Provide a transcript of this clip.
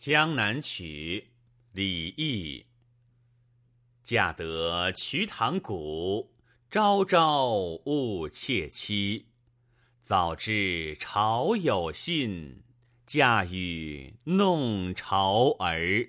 江南曲，李益。嫁得瞿塘古，朝朝误妾妻。早知朝有信，嫁与弄潮儿。